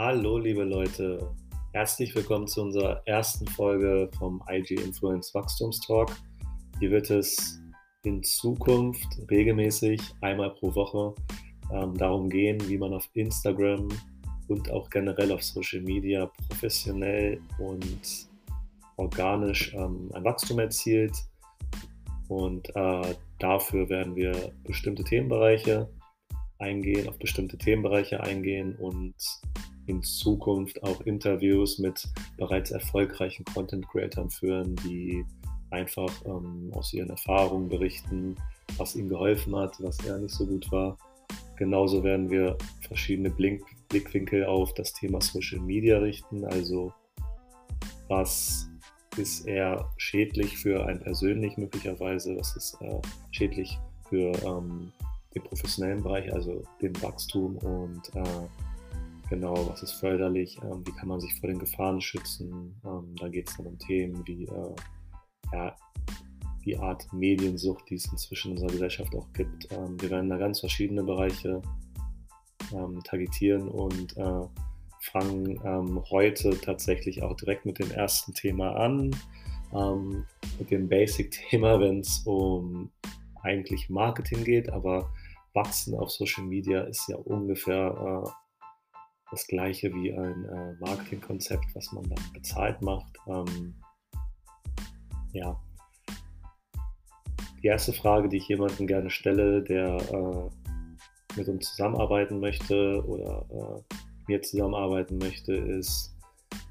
Hallo, liebe Leute. Herzlich willkommen zu unserer ersten Folge vom IG Influence Wachstumstalk. Hier wird es in Zukunft regelmäßig einmal pro Woche ähm, darum gehen, wie man auf Instagram und auch generell auf Social Media professionell und organisch ähm, ein Wachstum erzielt. Und äh, dafür werden wir bestimmte Themenbereiche eingehen, auf bestimmte Themenbereiche eingehen und in Zukunft auch Interviews mit bereits erfolgreichen Content Creators führen, die einfach ähm, aus ihren Erfahrungen berichten, was ihnen geholfen hat, was eher nicht so gut war. Genauso werden wir verschiedene Blink Blickwinkel auf das Thema Social Media richten, also was ist eher schädlich für einen persönlich möglicherweise, was ist äh, schädlich für ähm, den professionellen Bereich, also den Wachstum und äh, genau, was ist förderlich, ähm, wie kann man sich vor den Gefahren schützen. Ähm, da geht es dann um Themen wie äh, ja, die Art Mediensucht, die es inzwischen in unserer Gesellschaft auch gibt. Ähm, wir werden da ganz verschiedene Bereiche ähm, targetieren und äh, fangen ähm, heute tatsächlich auch direkt mit dem ersten Thema an, ähm, mit dem Basic-Thema, wenn es um eigentlich Marketing geht, aber Wachsen auf Social Media ist ja ungefähr äh, das gleiche wie ein äh, Marketingkonzept, was man dann bezahlt macht. Ähm, ja. Die erste Frage, die ich jemandem gerne stelle, der äh, mit uns zusammenarbeiten möchte oder äh, mir zusammenarbeiten möchte, ist,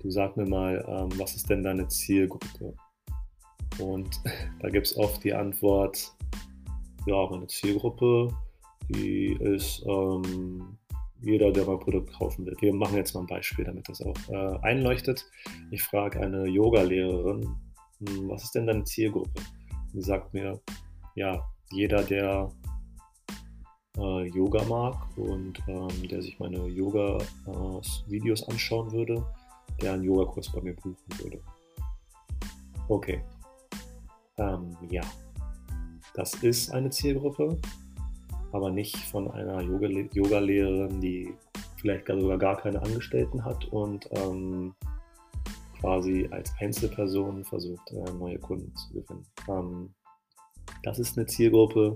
du sag mir mal, ähm, was ist denn deine Zielgruppe? Und da gibt es oft die Antwort, ja, meine Zielgruppe, die ist ähm, jeder, der mein Produkt kaufen will. Wir machen jetzt mal ein Beispiel, damit das auch äh, einleuchtet. Ich frage eine Yoga-Lehrerin, hm, was ist denn deine Zielgruppe? Sie sagt mir, ja, jeder, der äh, Yoga mag und ähm, der sich meine Yoga-Videos äh, anschauen würde, der einen Yogakurs bei mir buchen würde. Okay. Ähm, ja, das ist eine Zielgruppe aber nicht von einer Yoga-Lehrerin, die vielleicht sogar gar keine Angestellten hat und ähm, quasi als Einzelperson versucht, äh, neue Kunden zu gewinnen. Ähm, das ist eine Zielgruppe,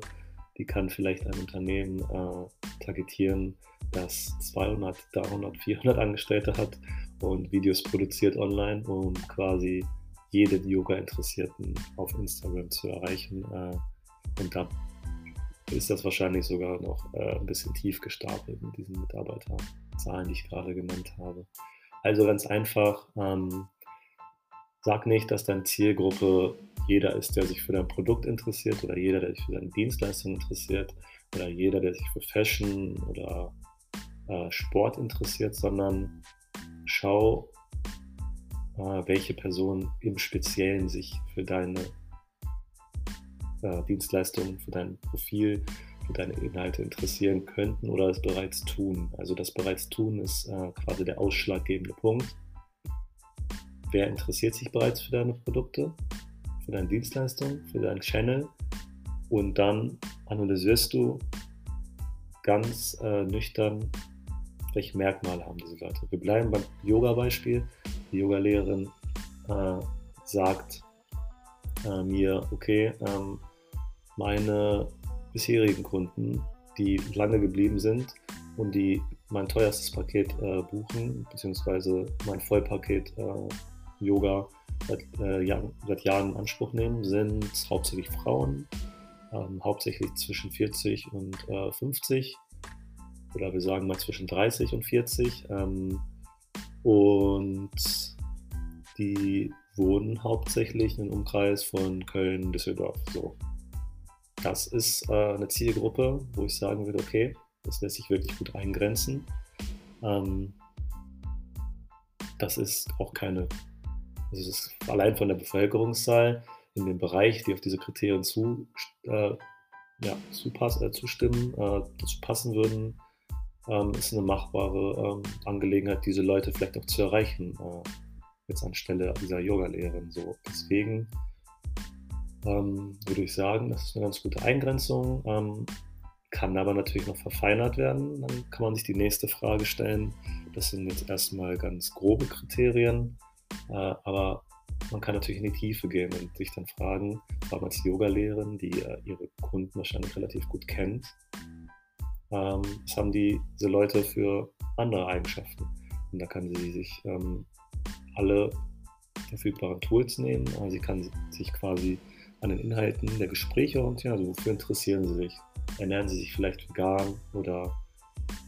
die kann vielleicht ein Unternehmen äh, targetieren, das 200, 300, 400 Angestellte hat und Videos produziert online, um quasi jede Yoga-Interessierten auf Instagram zu erreichen. Äh, und da ist das wahrscheinlich sogar noch äh, ein bisschen tief gestapelt mit diesen Mitarbeiterzahlen, die ich gerade genannt habe. Also ganz einfach, ähm, sag nicht, dass deine Zielgruppe jeder ist, der sich für dein Produkt interessiert oder jeder, der sich für deine Dienstleistung interessiert oder jeder, der sich für Fashion oder äh, Sport interessiert, sondern schau, äh, welche Personen im Speziellen sich für deine äh, Dienstleistungen, für dein Profil, für deine Inhalte interessieren könnten oder es bereits tun. Also das bereits tun ist äh, quasi der ausschlaggebende Punkt. Wer interessiert sich bereits für deine Produkte, für deine Dienstleistungen, für deinen Channel? Und dann analysierst du ganz äh, nüchtern, welche Merkmale haben diese Leute. Wir bleiben beim Yoga-Beispiel. Die Yoga-Lehrerin äh, sagt äh, mir, okay, ähm, meine bisherigen Kunden, die lange geblieben sind und die mein teuerstes Paket äh, buchen, beziehungsweise mein Vollpaket äh, Yoga seit, äh, Jahren in Anspruch nehmen, sind hauptsächlich Frauen, ähm, hauptsächlich zwischen 40 und 50 äh, oder wir sagen mal zwischen 30 und 40 ähm, und die wohnen hauptsächlich in einem Umkreis von Köln, Düsseldorf. So das ist äh, eine Zielgruppe, wo ich sagen würde, okay, das lässt sich wirklich gut eingrenzen. Ähm, das ist auch keine, also ist allein von der Bevölkerungszahl in dem Bereich, die auf diese Kriterien zu, äh, ja, zupass, äh, zustimmen, äh, dazu passen würden, ähm, ist eine machbare ähm, Angelegenheit, diese Leute vielleicht auch zu erreichen, äh, jetzt anstelle dieser Yoga-Lehrerin. So. Deswegen ähm, würde ich sagen, das ist eine ganz gute Eingrenzung. Ähm, kann aber natürlich noch verfeinert werden. Dann kann man sich die nächste Frage stellen. Das sind jetzt erstmal ganz grobe Kriterien, äh, aber man kann natürlich in die Tiefe gehen und sich dann fragen, allem als Yoga-Lehrerin, die äh, ihre Kunden wahrscheinlich relativ gut kennt, ähm, was haben die, diese Leute für andere Eigenschaften? Und da kann sie sich ähm, alle verfügbaren Tools nehmen. Also sie kann sich quasi an den Inhalten der Gespräche orientieren. Also wofür interessieren sie sich? Ernähren sie sich vielleicht vegan oder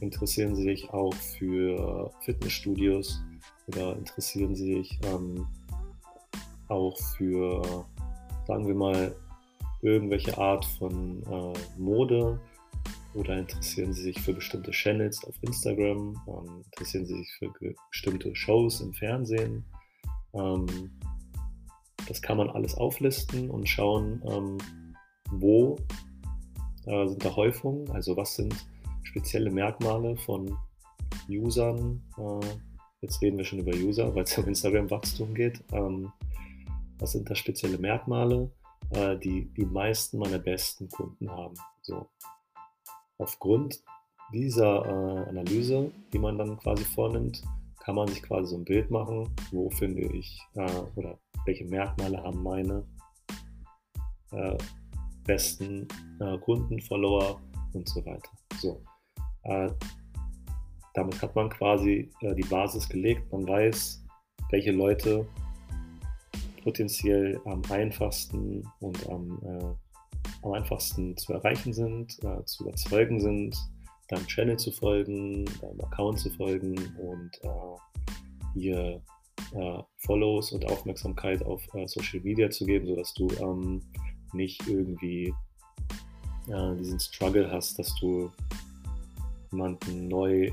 interessieren sie sich auch für Fitnessstudios oder interessieren sie sich ähm, auch für, sagen wir mal, irgendwelche Art von äh, Mode oder interessieren Sie sich für bestimmte Channels auf Instagram? Ähm, interessieren Sie sich für bestimmte Shows im Fernsehen? Ähm, das kann man alles auflisten und schauen, ähm, wo äh, sind da Häufungen, also was sind spezielle Merkmale von Usern. Äh, jetzt reden wir schon über User, weil es um Instagram-Wachstum geht. Ähm, was sind da spezielle Merkmale, äh, die die meisten meiner besten Kunden haben? So, aufgrund dieser äh, Analyse, die man dann quasi vornimmt, kann man sich quasi so ein Bild machen, wo finde ich äh, oder welche Merkmale haben meine äh, besten äh, Kunden, Follower und so weiter. So, äh, damit hat man quasi äh, die Basis gelegt. Man weiß, welche Leute potenziell am einfachsten und am am einfachsten zu erreichen sind, äh, zu überzeugen sind, deinem Channel zu folgen, deinem Account zu folgen und äh, ihr äh, Follows und Aufmerksamkeit auf äh, Social Media zu geben, sodass du ähm, nicht irgendwie äh, diesen Struggle hast, dass du jemanden neu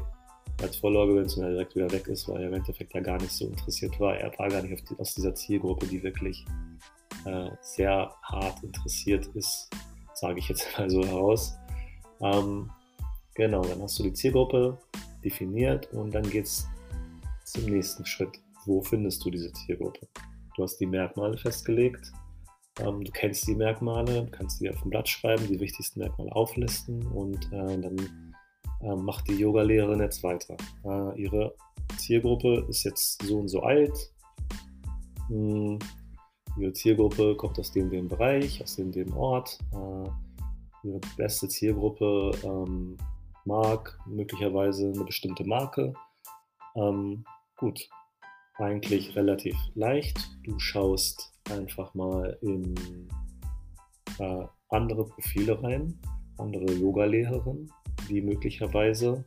als Follower gewinnst und er direkt wieder weg ist, weil er im Endeffekt ja gar nicht so interessiert war. Er war gar nicht die, aus dieser Zielgruppe, die wirklich äh, sehr hart interessiert ist, sage ich jetzt mal so heraus. Ähm, genau, dann hast du die Zielgruppe definiert und dann geht es zum nächsten Schritt. Wo findest du diese Zielgruppe? Du hast die Merkmale festgelegt. Ähm, du kennst die Merkmale, kannst sie auf dem Blatt schreiben, die wichtigsten Merkmale auflisten und äh, dann äh, macht die Yoga-Lehrerin jetzt weiter. Äh, ihre Zielgruppe ist jetzt so und so alt. Hm, Ihre Zielgruppe kommt aus dem, dem Bereich, aus dem, dem Ort. Äh, ihre beste Zielgruppe ähm, mag möglicherweise eine bestimmte Marke. Ähm, gut, eigentlich relativ leicht. Du schaust einfach mal in äh, andere Profile rein, andere Yoga-Lehrerinnen, die möglicherweise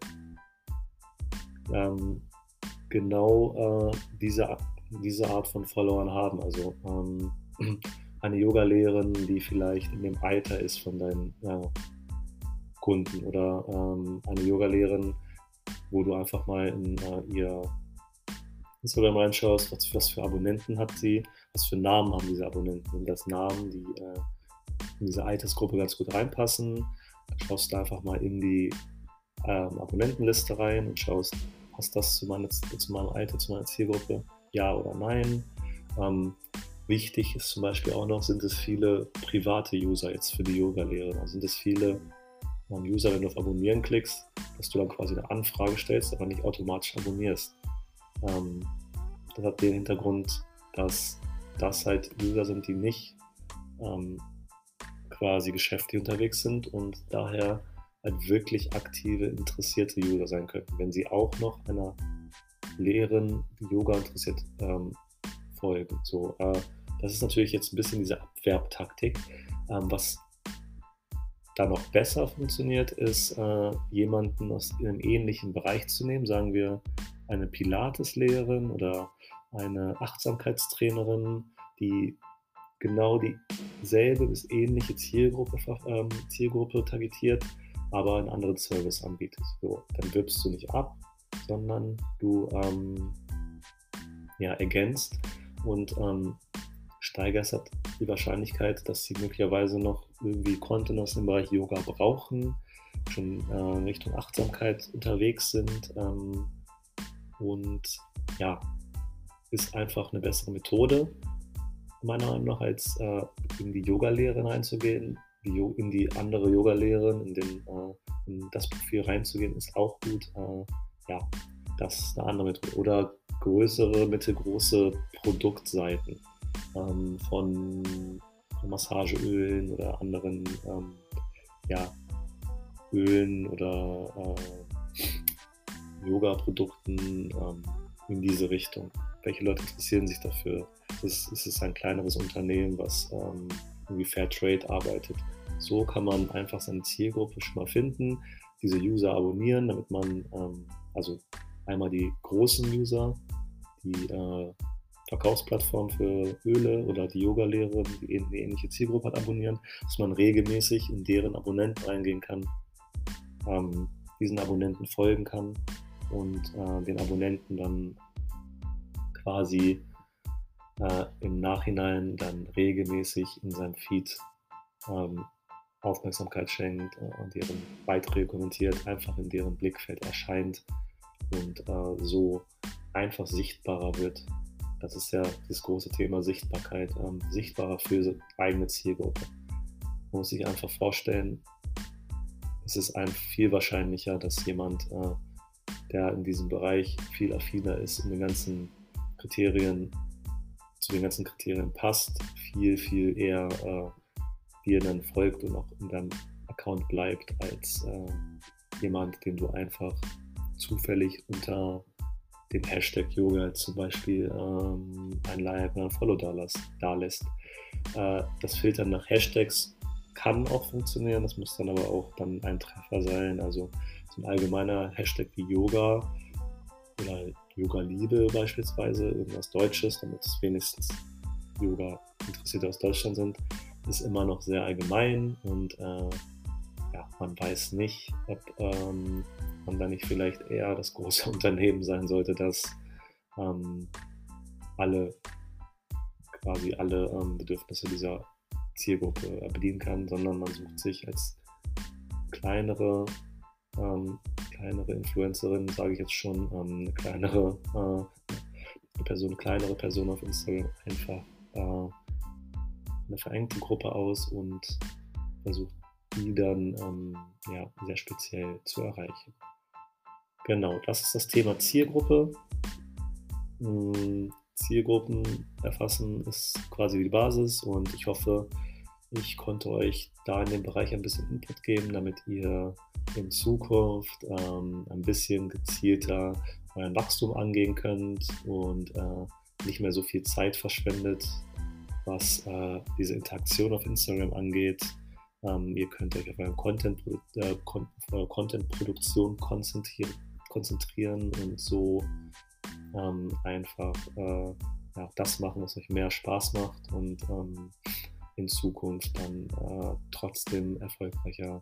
ähm, genau äh, diese diese Art von Followern haben. Also ähm, eine Yoga-Lehrerin, die vielleicht in dem Alter ist von deinen ja, Kunden oder ähm, eine Yoga-Lehrerin, wo du einfach mal in äh, ihr Instagram reinschaust, was, was, für Abonnenten hat sie, was für Namen haben diese Abonnenten. Sind das Namen, die äh, in diese Altersgruppe ganz gut reinpassen? Dann schaust du einfach mal in die ähm, Abonnentenliste rein und schaust, passt das zu, meine, zu meinem Alter, zu meiner Zielgruppe? ja oder nein. Ähm, wichtig ist zum Beispiel auch noch, sind es viele private User jetzt für die Yoga-Lehre. Also sind es viele ähm, User, wenn du auf Abonnieren klickst, dass du dann quasi eine Anfrage stellst, aber nicht automatisch abonnierst. Ähm, das hat den Hintergrund, dass das halt User sind, die nicht ähm, quasi geschäftlich unterwegs sind und daher halt wirklich aktive, interessierte User sein könnten. Wenn sie auch noch einer Lehren, die Yoga interessiert, ähm, folgen. So, äh, das ist natürlich jetzt ein bisschen diese Abwerbtaktik. Ähm, was da noch besser funktioniert, ist, äh, jemanden aus einem ähnlichen Bereich zu nehmen, sagen wir eine Pilates-Lehrerin oder eine Achtsamkeitstrainerin, die genau dieselbe bis ähnliche Zielgruppe, ähm, Zielgruppe targetiert, aber einen anderen Service anbietet. So, dann wirbst du nicht ab, sondern du ähm, ja, ergänzt und ähm, steigerst halt die Wahrscheinlichkeit, dass sie möglicherweise noch irgendwie Content aus dem Bereich Yoga brauchen, schon äh, Richtung Achtsamkeit unterwegs sind ähm, und ja, ist einfach eine bessere Methode, meiner Meinung nach, als äh, in die Yoga-Lehre reinzugehen, die, in die andere Yoga-Lehrerin, in, äh, in das Profil reinzugehen, ist auch gut. Äh, ja, das ist eine andere Methode. Oder größere, mittelgroße Produktseiten ähm, von Massageölen oder anderen ähm, ja, Ölen oder äh, Yoga-Produkten ähm, in diese Richtung. Welche Leute interessieren sich dafür? Es ist, ist ein kleineres Unternehmen, was ähm, irgendwie Fair Trade arbeitet. So kann man einfach seine Zielgruppe schon mal finden, diese User abonnieren, damit man ähm, also einmal die großen User, die äh, Verkaufsplattform für Öle oder die Yoga-Lehre, die eine ähnliche Zielgruppe hat, abonnieren, dass man regelmäßig in deren Abonnenten reingehen kann, ähm, diesen Abonnenten folgen kann und äh, den Abonnenten dann quasi äh, im Nachhinein dann regelmäßig in seinem Feed ähm, Aufmerksamkeit schenkt äh, und deren Beiträge kommentiert, einfach in deren Blickfeld erscheint und äh, so einfach sichtbarer wird. Das ist ja das große Thema Sichtbarkeit, ähm, sichtbarer für seine eigene Zielgruppe. Man muss sich einfach vorstellen, es ist einfach viel wahrscheinlicher, dass jemand, äh, der in diesem Bereich viel affiner ist, in den ganzen Kriterien, zu den ganzen Kriterien passt, viel, viel eher äh, dir dann folgt und auch in deinem Account bleibt, als äh, jemand, den du einfach zufällig unter dem Hashtag Yoga zum Beispiel ähm, ein Like oder ein Follow da, lässt. Äh, das Filtern nach Hashtags kann auch funktionieren, das muss dann aber auch dann ein Treffer sein. Also so ein allgemeiner Hashtag wie Yoga oder Yoga-Liebe beispielsweise, irgendwas Deutsches, damit es wenigstens Yoga-Interessierte aus Deutschland sind, ist immer noch sehr allgemein und äh, ja, man weiß nicht, ob ähm, man da nicht vielleicht eher das große Unternehmen sein sollte, das ähm, alle quasi alle ähm, Bedürfnisse dieser Zielgruppe bedienen kann, sondern man sucht sich als kleinere, ähm, kleinere Influencerin, sage ich jetzt schon, ähm, eine kleinere äh, eine Person, kleinere Person auf Instagram einfach äh, eine verengte Gruppe aus und versucht die dann ähm, ja, sehr speziell zu erreichen. Genau, das ist das Thema Zielgruppe. Hm, Zielgruppen erfassen ist quasi die Basis und ich hoffe, ich konnte euch da in dem Bereich ein bisschen Input geben, damit ihr in Zukunft ähm, ein bisschen gezielter euren Wachstum angehen könnt und äh, nicht mehr so viel Zeit verschwendet, was äh, diese Interaktion auf Instagram angeht. Ähm, ihr könnt euch auf eure Content, äh, Content-Produktion konzentrieren, konzentrieren und so ähm, einfach äh, ja, das machen, was euch mehr Spaß macht und ähm, in Zukunft dann äh, trotzdem erfolgreicher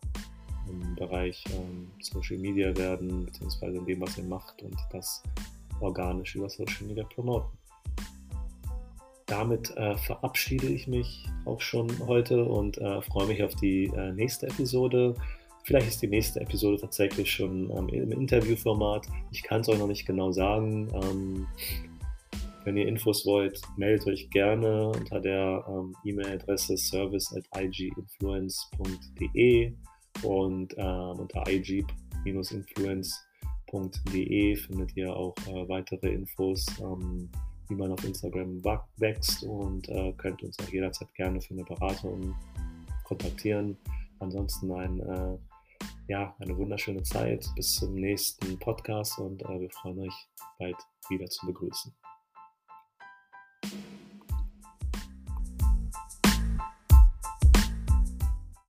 im Bereich ähm, Social Media werden, beziehungsweise in dem, was ihr macht und das organisch über Social Media promoten. Damit äh, verabschiede ich mich auch schon heute und äh, freue mich auf die äh, nächste Episode. Vielleicht ist die nächste Episode tatsächlich schon ähm, im Interviewformat. Ich kann es euch noch nicht genau sagen. Ähm, wenn ihr Infos wollt, meldet euch gerne unter der ähm, E-Mail-Adresse service at iginfluence.de und ähm, unter ig-influence.de findet ihr auch äh, weitere Infos, ähm, wie man auf Instagram wächst und äh, könnt uns auch jederzeit gerne für eine Beratung kontaktieren. Ansonsten ein äh, ja, eine wunderschöne Zeit. Bis zum nächsten Podcast und äh, wir freuen euch bald wieder zu begrüßen.